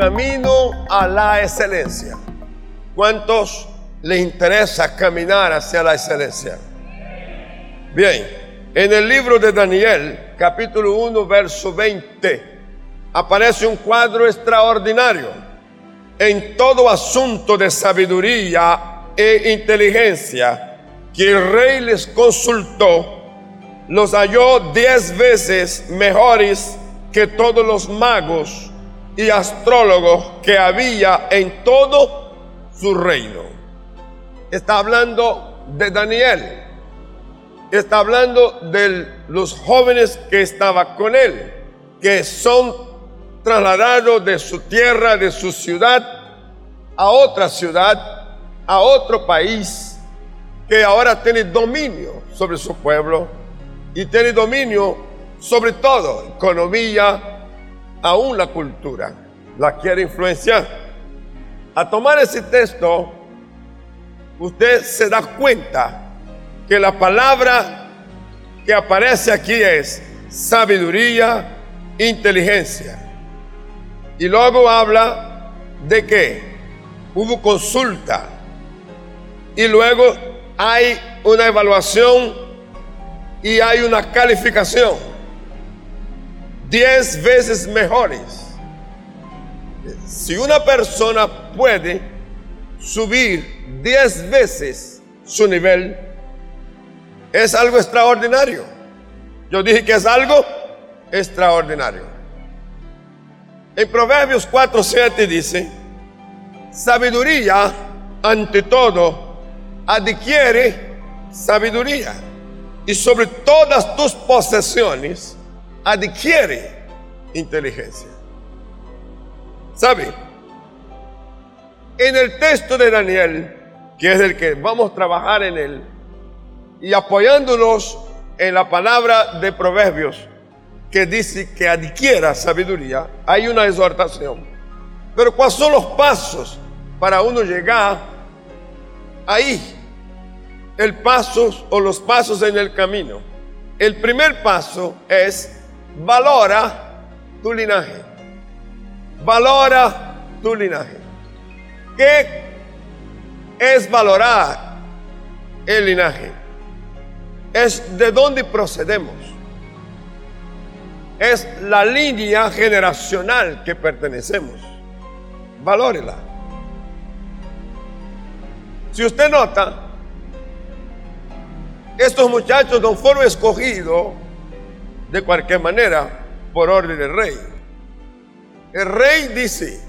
camino a la excelencia. ¿Cuántos les interesa caminar hacia la excelencia? Bien, en el libro de Daniel, capítulo 1, verso 20, aparece un cuadro extraordinario. En todo asunto de sabiduría e inteligencia que el rey les consultó, los halló diez veces mejores que todos los magos y astrólogos que había en todo su reino. Está hablando de Daniel. Está hablando de los jóvenes que estaban con él, que son trasladados de su tierra, de su ciudad, a otra ciudad, a otro país, que ahora tiene dominio sobre su pueblo y tiene dominio sobre todo, economía, aún la cultura. La quiere influenciar. A tomar ese texto, usted se da cuenta que la palabra que aparece aquí es sabiduría, inteligencia. Y luego habla de que hubo consulta. Y luego hay una evaluación y hay una calificación. Diez veces mejores. Si una persona puede subir diez veces su nivel, es algo extraordinario. Yo dije que es algo extraordinario. En Proverbios 4, 7 dice, sabiduría ante todo adquiere sabiduría y sobre todas tus posesiones adquiere inteligencia. ¿Sabe? En el texto de Daniel, que es el que vamos a trabajar en él, y apoyándonos en la palabra de Proverbios, que dice que adquiera sabiduría, hay una exhortación. Pero ¿cuáles son los pasos para uno llegar ahí? El paso o los pasos en el camino. El primer paso es valora tu linaje. Valora tu linaje. ¿Qué es valorar el linaje? Es de dónde procedemos. Es la línea generacional que pertenecemos. Valórela. Si usted nota, estos muchachos no fueron escogidos de cualquier manera por orden del rey. El rey dice,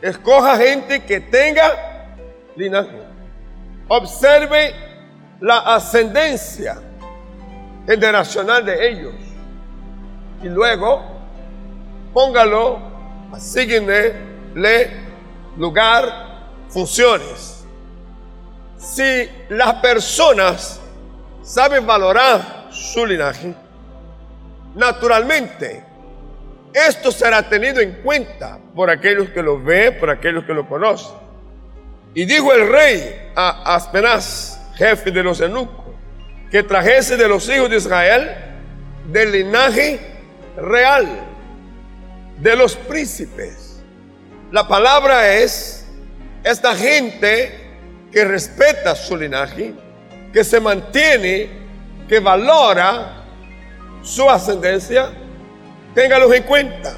escoja gente que tenga linaje. Observe la ascendencia generacional de ellos. Y luego póngalo, le lugar, funciones. Si las personas saben valorar su linaje, naturalmente esto será tenido en cuenta por aquellos que lo ven, por aquellos que lo conocen. Y dijo el rey a Aspenaz, jefe de los eunucos, que trajese de los hijos de Israel del linaje real, de los príncipes. La palabra es esta gente que respeta su linaje, que se mantiene, que valora su ascendencia, téngalos en cuenta.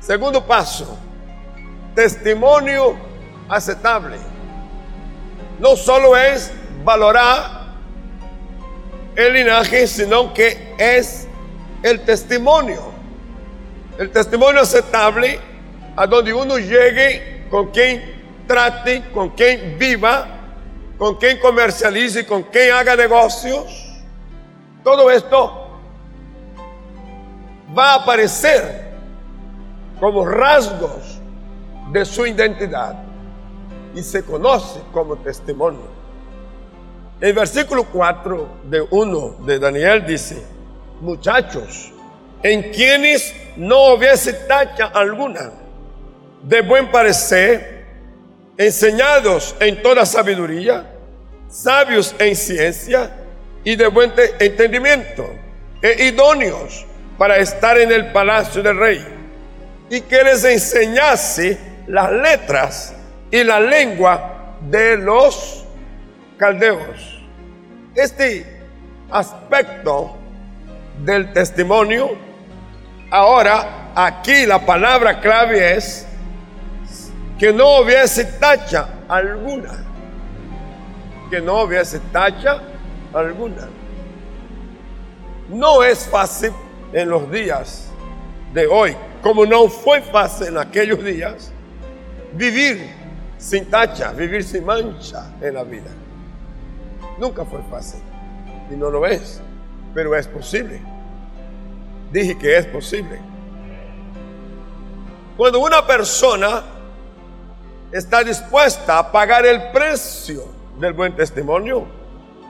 Segundo paso, testimonio aceptable. No solo es valorar el linaje, sino que es el testimonio. El testimonio aceptable a donde uno llegue con quien trate, con quien viva, con quien comercialice, con quien haga negocios. Todo esto va a aparecer como rasgos de su identidad y se conoce como testimonio. El versículo 4 de 1 de Daniel dice, muchachos, en quienes no hubiese tacha alguna, de buen parecer, enseñados en toda sabiduría, sabios en ciencia y de buen entendimiento, e idóneos para estar en el palacio del rey. y que les enseñase las letras y la lengua de los caldeos. Este aspecto del testimonio, ahora aquí la palabra clave es que no hubiese tacha alguna, que no hubiese tacha alguna. No es fácil en los días de hoy, como no fue fácil en aquellos días, vivir sin tacha, vivir sin mancha en la vida. Nunca fue fácil y no lo es, pero es posible. Dije que es posible. Cuando una persona está dispuesta a pagar el precio del buen testimonio,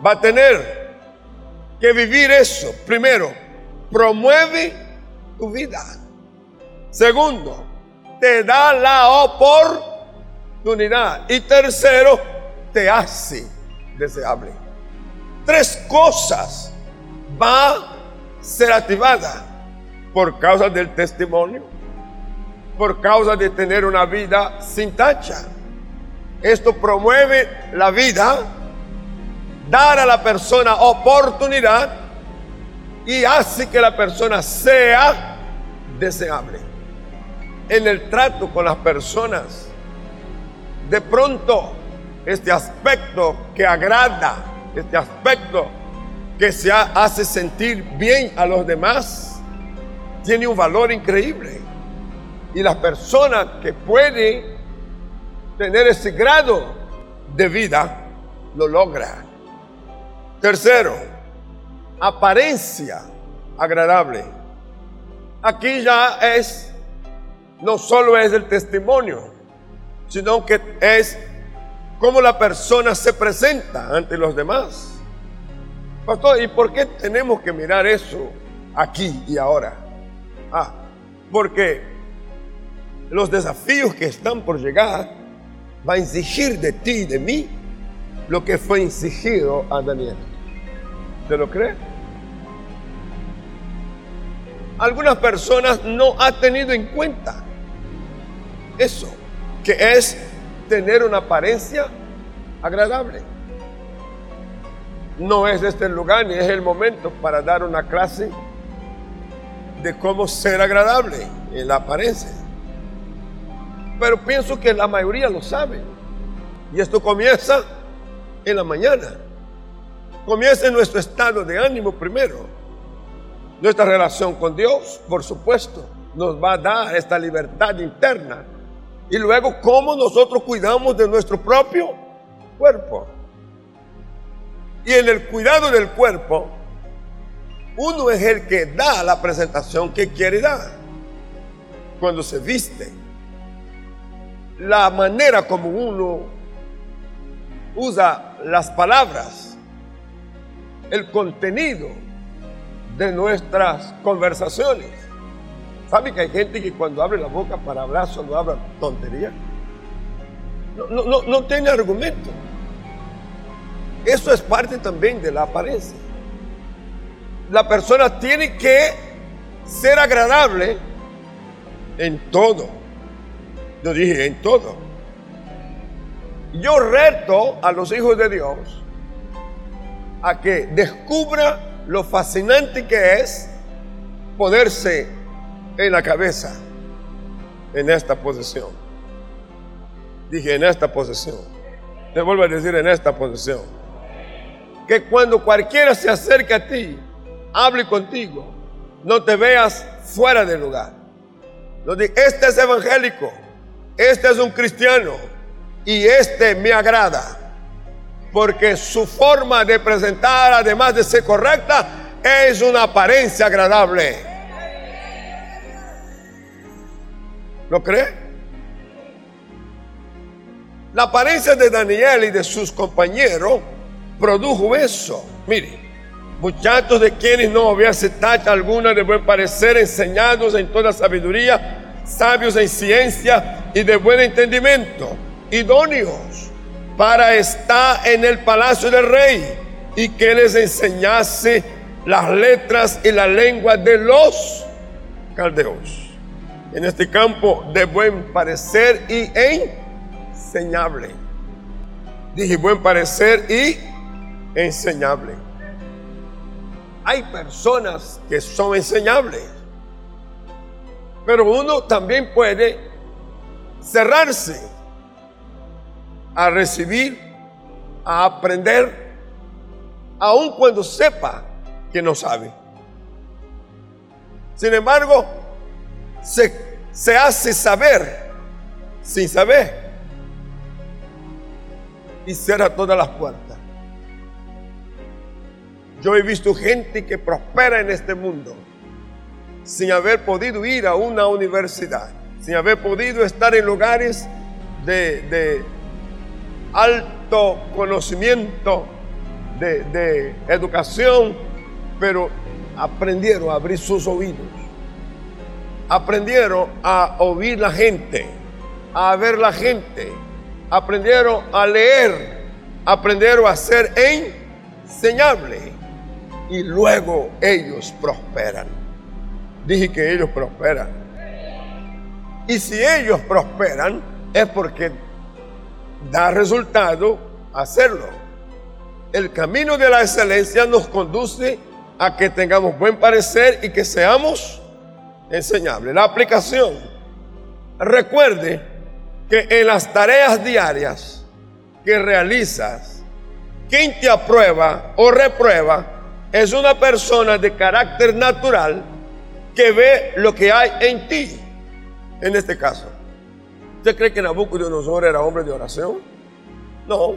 va a tener que vivir eso. Primero, promueve tu vida. Segundo, te da la oportunidad. Y tercero, te hace deseable. Tres cosas va a ser activada por causa del testimonio, por causa de tener una vida sin tacha. Esto promueve la vida, dar a la persona oportunidad y hace que la persona sea deseable. En el trato con las personas, de pronto este aspecto que agrada, este aspecto que se hace sentir bien a los demás, tiene un valor increíble. Y las personas que pueden tener ese grado de vida, lo logran. Tercero, apariencia agradable. Aquí ya es, no solo es el testimonio, sino que es cómo la persona se presenta ante los demás. Pastor, ¿y por qué tenemos que mirar eso aquí y ahora? Ah, porque los desafíos que están por llegar va a exigir de ti y de mí lo que fue exigido a Daniel. ¿Te lo crees? Algunas personas no han tenido en cuenta eso, que es tener una apariencia agradable. No es este el lugar ni es el momento para dar una clase de cómo ser agradable en la apariencia. Pero pienso que la mayoría lo sabe. Y esto comienza en la mañana. Comienza en nuestro estado de ánimo primero. Nuestra relación con Dios, por supuesto, nos va a dar esta libertad interna y luego, cómo nosotros cuidamos de nuestro propio cuerpo. Y en el cuidado del cuerpo, uno es el que da la presentación que quiere dar. Cuando se viste, la manera como uno usa las palabras, el contenido de nuestras conversaciones ¿Sabe que hay gente que cuando abre la boca para hablar solo habla tontería? No, no, no, tiene argumento. Eso es parte también de la apariencia. La persona tiene que ser agradable en todo. Yo dije en todo. Yo reto a los hijos de Dios a que descubra lo fascinante que es poderse en la cabeza en esta posición. Dije en esta posición. Te vuelvo a decir en esta posición. Que cuando cualquiera se acerque a ti, hable contigo, no te veas fuera del lugar. Este es evangélico, este es un cristiano y este me agrada. Porque su forma de presentar, además de ser correcta, es una apariencia agradable. ¿Lo cree? La apariencia de Daniel y de sus compañeros produjo eso. Mire, muchachos de quienes no había tacha alguna de buen parecer, enseñados en toda sabiduría, sabios en ciencia y de buen entendimiento, idóneos para estar en el palacio del rey y que les enseñase las letras y la lengua de los caldeos. en este campo de buen parecer y enseñable. Dije buen parecer y enseñable. Hay personas que son enseñables, pero uno también puede cerrarse a recibir, a aprender, aun cuando sepa que no sabe. Sin embargo, se, se hace saber sin saber y cierra todas las puertas. Yo he visto gente que prospera en este mundo sin haber podido ir a una universidad, sin haber podido estar en lugares de, de alto conocimiento, de, de educación, pero aprendieron a abrir sus oídos, aprendieron a oír la gente, a ver la gente, aprendieron a leer, aprendieron a ser enseñable y luego ellos prosperan. Dije que ellos prosperan. Y si ellos prosperan es porque da resultado hacerlo. El camino de la excelencia nos conduce a que tengamos buen parecer y que seamos enseñables. La aplicación. Recuerde que en las tareas diarias que realizas, quien te aprueba o reprueba es una persona de carácter natural que ve lo que hay en ti. En este caso, ¿usted cree que Nabucodonosor era hombre de oración? No.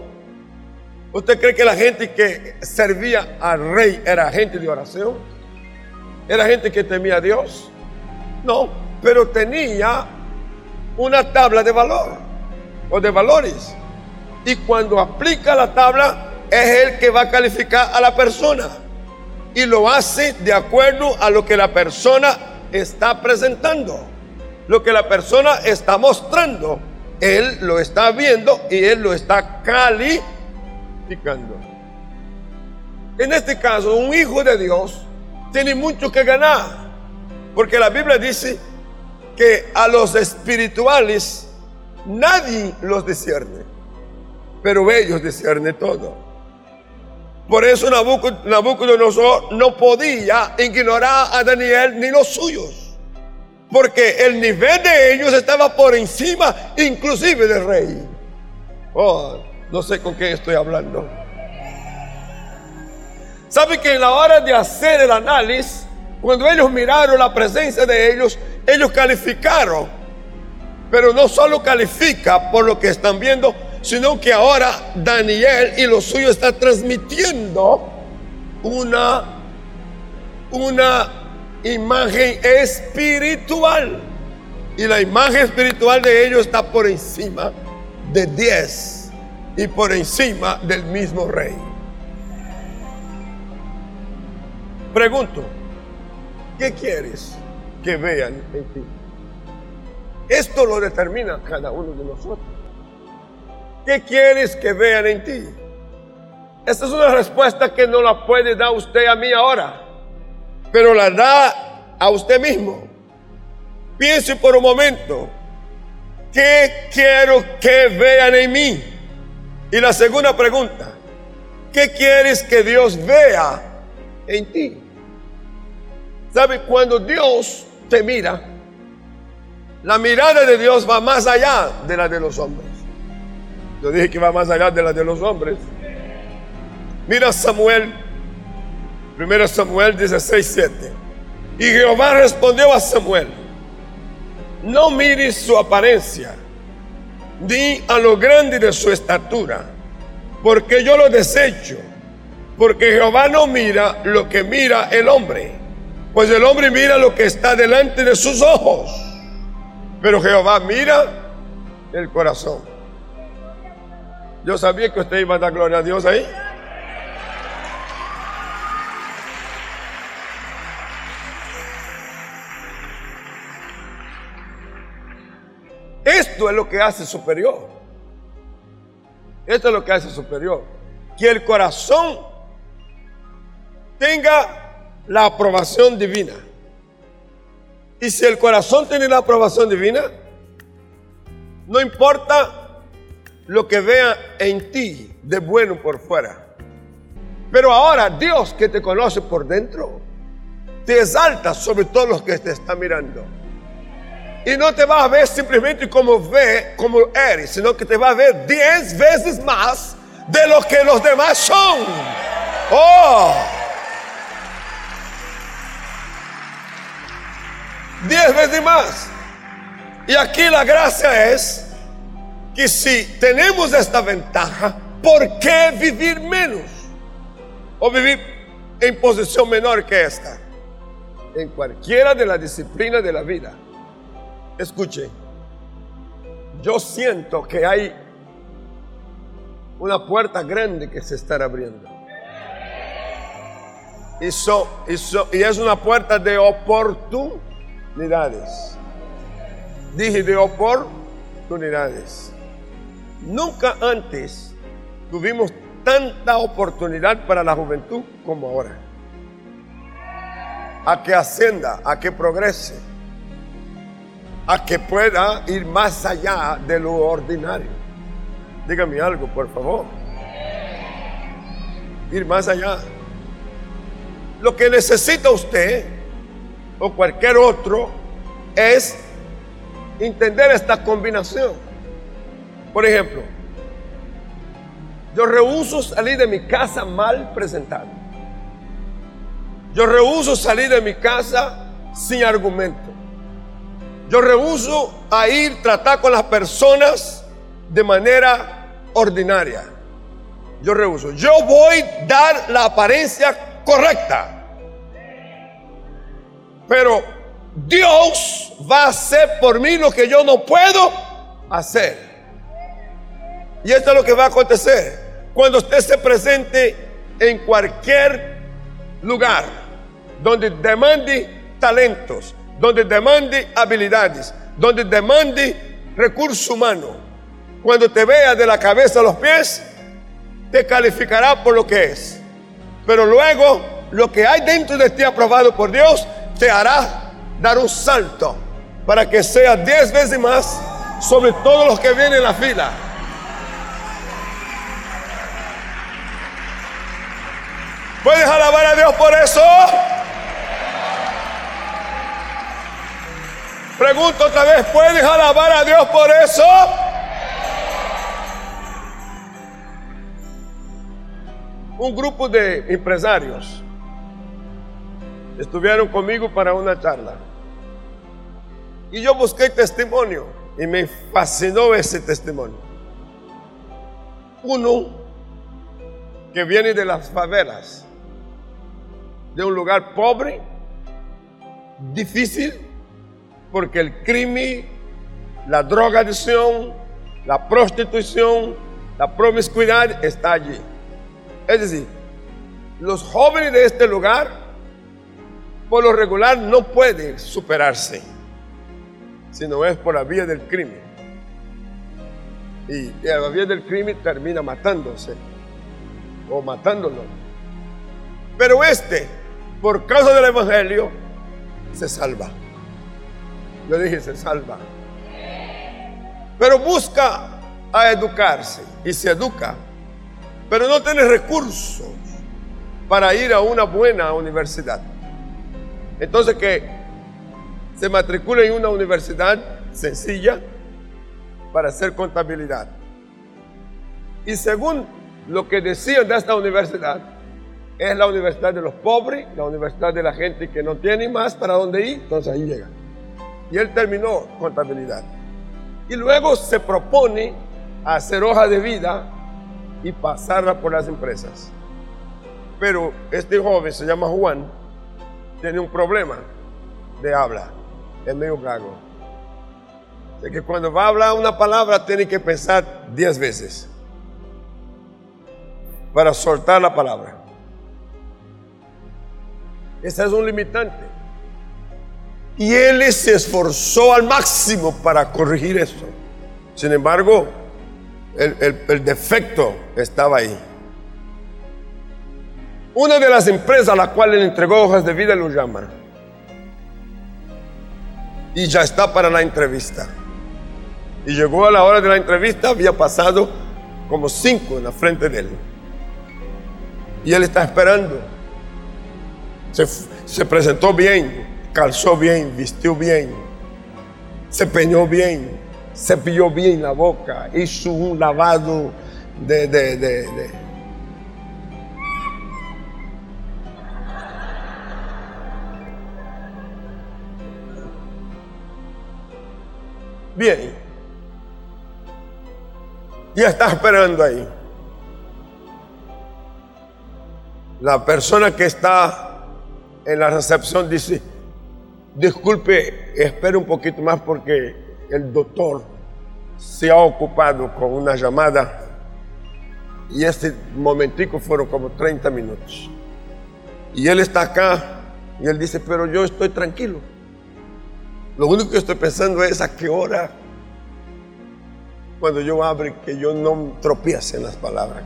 ¿Usted cree que la gente que servía al rey era gente de oración? ¿Era gente que temía a Dios? No, pero tenía una tabla de valor o de valores. Y cuando aplica la tabla, es el que va a calificar a la persona. Y lo hace de acuerdo a lo que la persona está presentando. Lo que la persona está mostrando. Él lo está viendo y él lo está calificando. En este caso, un hijo de Dios tiene mucho que ganar. Porque la Biblia dice que a los espirituales nadie los discierne, pero ellos disciernen todo. Por eso Nabucodonosor no podía ignorar a Daniel ni los suyos, porque el nivel de ellos estaba por encima inclusive del rey. Oh, no sé con qué estoy hablando. ¿Sabe que en la hora de hacer el análisis, cuando ellos miraron la presencia de ellos, ellos calificaron. Pero no solo califica por lo que están viendo, sino que ahora Daniel y lo suyo están transmitiendo una, una imagen espiritual. Y la imagen espiritual de ellos está por encima de 10 y por encima del mismo rey. Pregunto, ¿Qué quieres que vean en ti? Esto lo determina cada uno de nosotros. ¿Qué quieres que vean en ti? Esta es una respuesta que no la puede dar usted a mí ahora, pero la da a usted mismo. Piense por un momento, ¿qué quiero que vean en mí? Y la segunda pregunta, ¿qué quieres que Dios vea en ti? ¿Sabe? Cuando Dios te mira, la mirada de Dios va más allá de la de los hombres. Yo dije que va más allá de la de los hombres. Mira Samuel, 1 Samuel 16, 7. Y Jehová respondió a Samuel, no mires su apariencia, ni a lo grande de su estatura, porque yo lo desecho, porque Jehová no mira lo que mira el hombre pues el hombre mira lo que está delante de sus ojos, pero Jehová mira el corazón. Yo sabía que usted iba a dar gloria a Dios ahí. Esto es lo que hace superior. Esto es lo que hace superior. Que el corazón tenga la aprobación divina. Y si el corazón tiene la aprobación divina, no importa lo que vea en ti de bueno por fuera. Pero ahora Dios que te conoce por dentro, te exalta sobre todos los que te están mirando. Y no te va a ver simplemente como ve, como eres, sino que te va a ver diez veces más de lo que los demás son. Oh. Diez veces más. Y aquí la gracia es que si tenemos esta ventaja, ¿por qué vivir menos? O vivir en posición menor que esta. En cualquiera de las disciplinas de la vida. Escuche, yo siento que hay una puerta grande que se está abriendo. Y, y es una puerta de oportunidades. Dije de oportunidades. Nunca antes tuvimos tanta oportunidad para la juventud como ahora. A que ascienda, a que progrese a que pueda ir más allá de lo ordinario. Dígame algo, por favor. Ir más allá. Lo que necesita usted o cualquier otro es entender esta combinación. Por ejemplo, yo rehuso salir de mi casa mal presentado. Yo rehuso salir de mi casa sin argumento. Yo rehuso a ir tratar con las personas de manera ordinaria. Yo rehuso. Yo voy a dar la apariencia correcta. Pero Dios va a hacer por mí lo que yo no puedo hacer. Y esto es lo que va a acontecer cuando usted se presente en cualquier lugar donde demande talentos, donde demande habilidades, donde demande recurso humano. Cuando te vea de la cabeza a los pies, te calificará por lo que es. Pero luego, lo que hay dentro de ti aprobado por Dios, te hará dar un salto para que sea diez veces más sobre todos los que vienen en la fila. ¿Puedes alabar a Dios por eso? Pregunto otra vez, ¿puedes alabar a Dios por eso? Un grupo de empresarios estuvieron conmigo para una charla. Y yo busqué testimonio y me fascinó ese testimonio. Uno que viene de las favelas, de un lugar pobre, difícil, porque el crimen, la drogadicción, la prostitución, la promiscuidad está allí. Es decir, los jóvenes de este lugar, por lo regular, no pueden superarse, sino es por la vía del crimen. Y, y la vía del crimen termina matándose o matándolo. Pero este, por causa del Evangelio, se salva. Yo dije, se salva. Pero busca a educarse y se educa, pero no tiene recursos para ir a una buena universidad. Entonces que se matricule en una universidad sencilla para hacer contabilidad. Y según lo que decían de esta universidad, es la universidad de los pobres, la universidad de la gente que no tiene más para dónde ir, entonces ahí llega. Y él terminó contabilidad. Y luego se propone hacer hoja de vida y pasarla por las empresas. Pero este joven se llama Juan, tiene un problema de habla, es medio gago. De que cuando va a hablar una palabra tiene que pensar diez veces para soltar la palabra. Ese es un limitante. Y él se esforzó al máximo para corregir eso. Sin embargo, el, defecto estaba ahí. Una de las empresas a la cual él entregó hojas de vida lo llama. y ya está para la entrevista. Y llegó a la hora de la entrevista, había pasado como cinco en la frente de él. Y él está esperando. Se, se presentó bien, calzó bien, vistió bien, se peñó bien, se pilló bien la boca, hizo un lavado de, de, de, Bien. Y está esperando ahí. La persona que está en la recepción dice, disculpe, espere un poquito más porque el doctor se ha ocupado con una llamada y este momentico fueron como 30 minutos. Y él está acá y él dice, pero yo estoy tranquilo. Lo único que estoy pensando es a qué hora, cuando yo abre, que yo no tropiece en las palabras.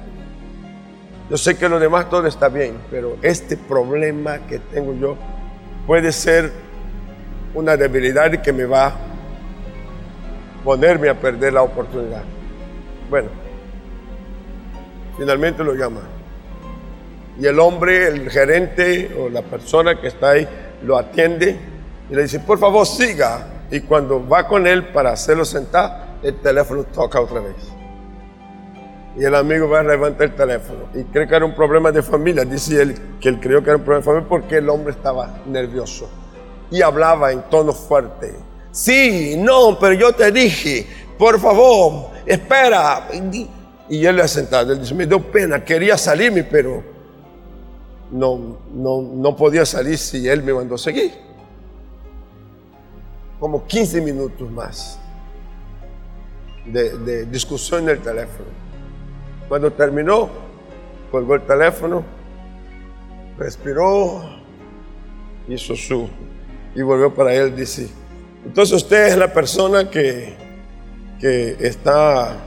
Yo sé que lo demás todo está bien, pero este problema que tengo yo puede ser una debilidad que me va a ponerme a perder la oportunidad. Bueno, finalmente lo llama. Y el hombre, el gerente o la persona que está ahí, lo atiende y le dice, por favor siga. Y cuando va con él para hacerlo sentar, el teléfono toca otra vez. Y el amigo va a levantar el teléfono y cree que era un problema de familia. Dice él que él creyó que era un problema de familia porque el hombre estaba nervioso y hablaba en tono fuerte. Sí, no, pero yo te dije, por favor, espera. Y él le sentado, él dice, me dio pena, quería salirme, pero no, no, no podía salir si él me mandó seguir. Como 15 minutos más de, de discusión en el teléfono. Cuando terminó, colgó el teléfono, respiró, hizo su y volvió para él, dice, entonces usted es la persona que, que está,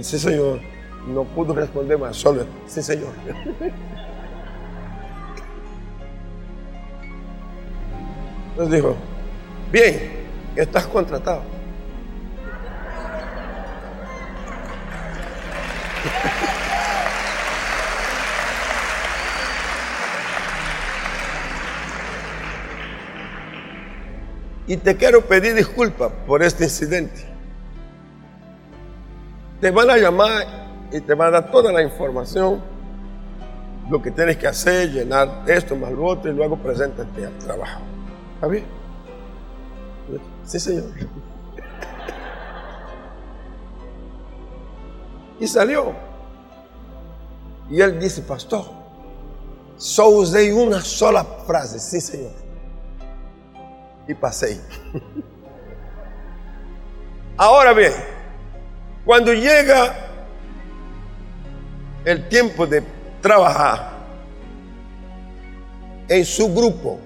sí señor, no pudo responder más, solo, sí señor. Entonces dijo, bien, estás contratado. Y te quiero pedir disculpas por este incidente. Te van a llamar y te van a dar toda la información, lo que tienes que hacer, llenar esto más lo otro y luego preséntate al trabajo. ¿Está bien? Sí, señor. Y salió. Y él dice, pastor, solo usé una sola frase, sí, señor y pasé. Ahora bien, cuando llega el tiempo de trabajar, en su grupo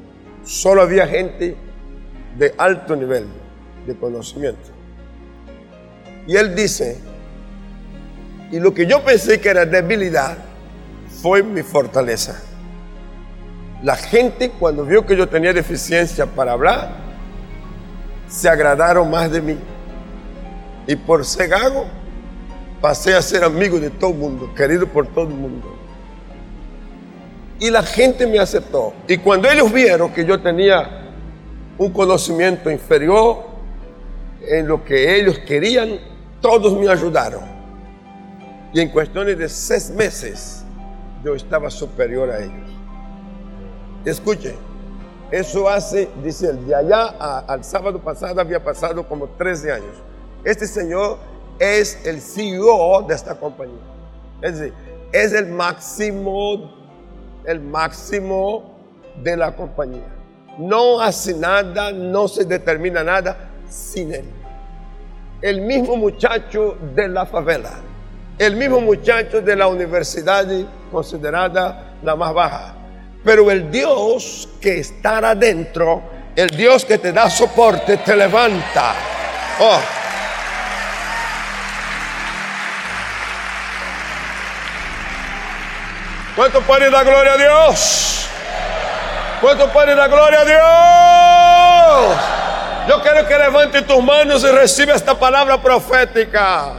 solo había gente de alto nivel de conocimiento. Y él dice, y lo que yo pensé que era debilidad fue mi fortaleza. La gente cuando vio que yo tenía deficiencia para hablar, se agradaron más de mí. Y por ser gago, pasé a ser amigo de todo el mundo, querido por todo el mundo. Y la gente me aceptó. Y cuando ellos vieron que yo tenía un conocimiento inferior en lo que ellos querían, todos me ayudaron. Y en cuestiones de seis meses, yo estaba superior a ellos. Escuche, eso hace, dice él, de allá al sábado pasado había pasado como 13 años. Este señor es el CEO de esta compañía. Es decir, es el máximo, el máximo de la compañía. No hace nada, no se determina nada sin él. El mismo muchacho de la favela, el mismo muchacho de la universidad considerada la más baja pero el Dios que está adentro, el Dios que te da soporte, te levanta. Oh. ¿Cuánto puede la gloria a Dios? ¿Cuánto puede la gloria a Dios? Yo quiero que levante tus manos y reciba esta palabra profética.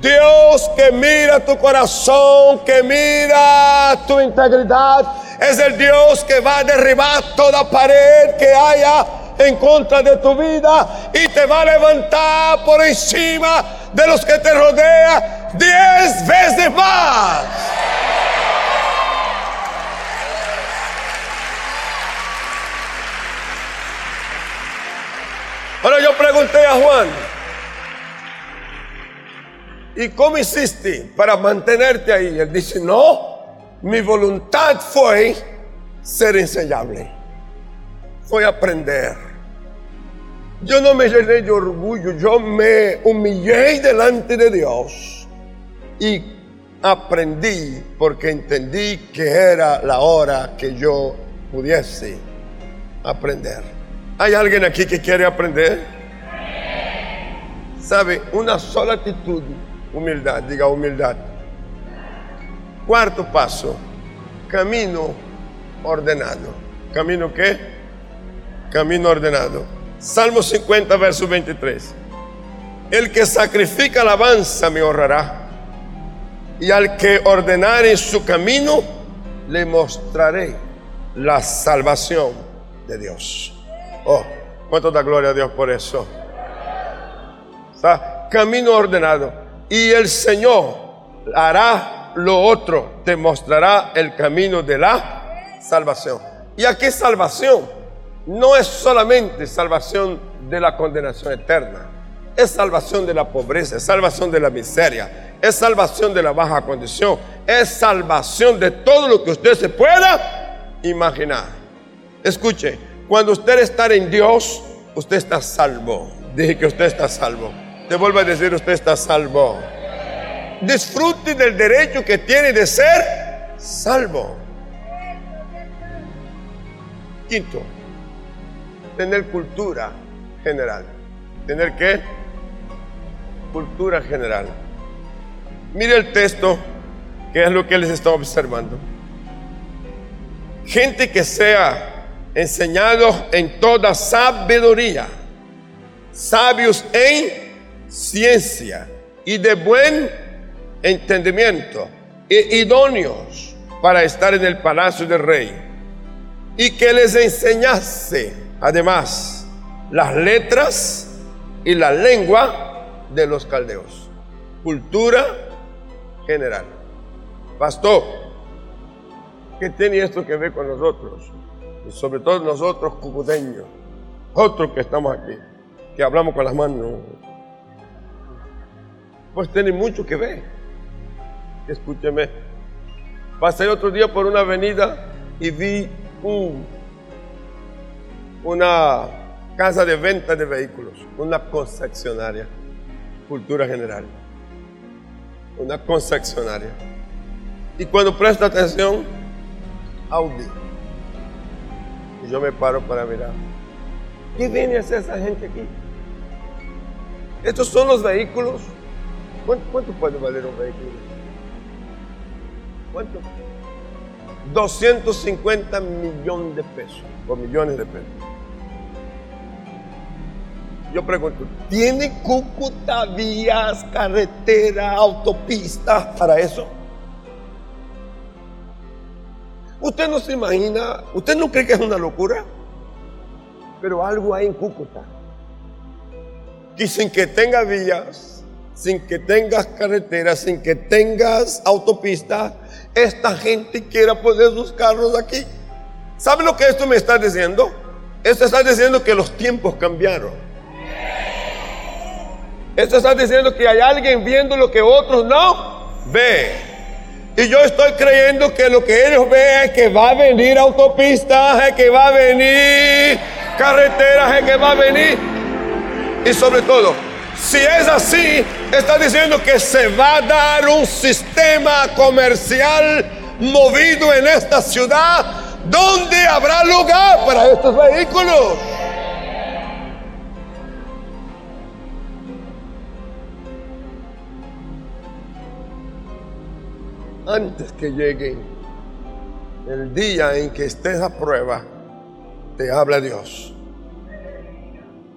Dios que mira tu corazón, que mira tu integridad, es el Dios que va a derribar toda pared que haya en contra de tu vida y te va a levantar por encima de los que te rodean diez veces más. Ahora yo pregunté a Juan, ¿y cómo hiciste para mantenerte ahí? Él dice, no, mi voluntad fue ser enseñable, fue aprender. Yo no me llené de orgullo, yo me humillé delante de Dios y aprendí porque entendí que era la hora que yo pudiese aprender. ¿Hay alguien aquí que quiere aprender? ¿Sabe? Una sola actitud, humildad, diga humildad. Cuarto paso, camino ordenado. ¿Camino qué? Camino ordenado. Salmo 50, verso 23. El que sacrifica alabanza me honrará. Y al que ordenare su camino, le mostraré la salvación de Dios. Oh, cuánto da gloria a Dios por eso. Camino ordenado. Y el Señor hará lo otro, te mostrará el camino de la salvación. Y aquí salvación no es solamente salvación de la condenación eterna, es salvación de la pobreza, es salvación de la miseria, es salvación de la baja condición, es salvación de todo lo que usted se pueda imaginar. Escuche, cuando usted está en Dios, usted está salvo. Dije que usted está salvo. Te vuelvo a decir, usted está salvo. Disfrute del derecho que tiene de ser salvo. Quinto, tener cultura general. ¿Tener qué? Cultura general. Mire el texto, que es lo que les está observando. Gente que sea enseñados en toda sabiduría, sabios en ciencia y de buen entendimiento, e idóneos para estar en el palacio del rey, y que les enseñase además las letras y la lengua de los caldeos. Cultura general. Pastor, ¿qué tiene esto que ver con nosotros? y sobre todo nosotros cucuteños, otros que estamos aquí, que hablamos con las manos, pues tiene mucho que ver. Escúcheme, pasé otro día por una avenida y vi un, una casa de venta de vehículos, una concesionaria, cultura general, una concesionaria. Y cuando presta atención, Audi yo me paro para mirar. ¿Qué viene a hacer esa gente aquí? Estos son los vehículos. ¿Cuánto, puede valer un vehículo? ¿Cuánto? 250 millones de pesos o millones de pesos. Yo pregunto, ¿tiene Cúcuta vías, carretera, autopista para eso? Usted no se imagina, usted no cree que es una locura, pero algo hay en Cúcuta. Sin que tenga vías, sin que tengas carreteras, sin que tengas autopistas, esta gente quiera poner sus carros aquí. ¿Sabe lo que esto me está diciendo? Esto está diciendo que los tiempos cambiaron. Esto está diciendo que hay alguien viendo lo que otros no ven. Y yo estoy creyendo que lo que ellos ven es que va a venir autopistas, es que va a venir carreteras, es que va a venir. Y sobre todo, si es así, está diciendo que se va a dar un sistema comercial movido en esta ciudad donde habrá lugar para estos vehículos. antes que llegue el día en que estés a prueba, te habla Dios.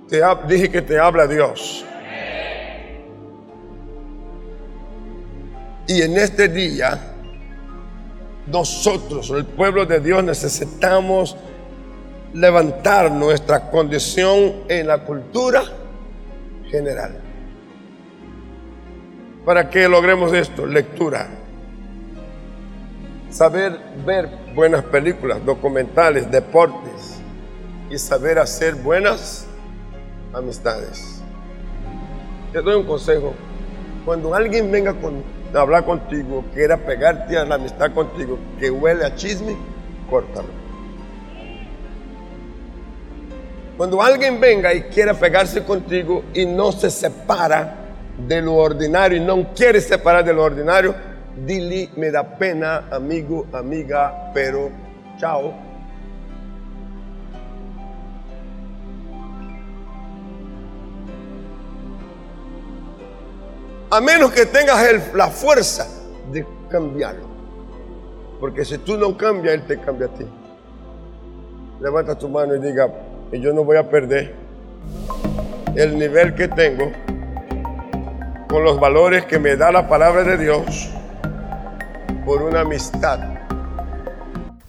Te dije que te habla Dios. Y en este día, nosotros, el pueblo de Dios, necesitamos levantar nuestra condición en la cultura general. Para que logremos esto, lectura. Saber ver buenas películas, documentales, deportes y saber hacer buenas amistades. Te doy un consejo. Cuando alguien venga con, hablar contigo, quiera pegarte a la amistad contigo, que huele a chisme, córtalo. Cuando alguien venga y quiera pegarse contigo y no se separa de lo ordinario y no quiere separar de lo ordinario, dile, me da pena, amigo, amiga, pero chao. A menos que tengas la fuerza de cambiarlo. Porque si tú no cambias, Él te cambia a ti. Levanta tu mano y diga, yo no voy a perder el nivel que tengo con los valores que me da la palabra de Dios por una amistad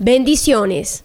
Bendiciones.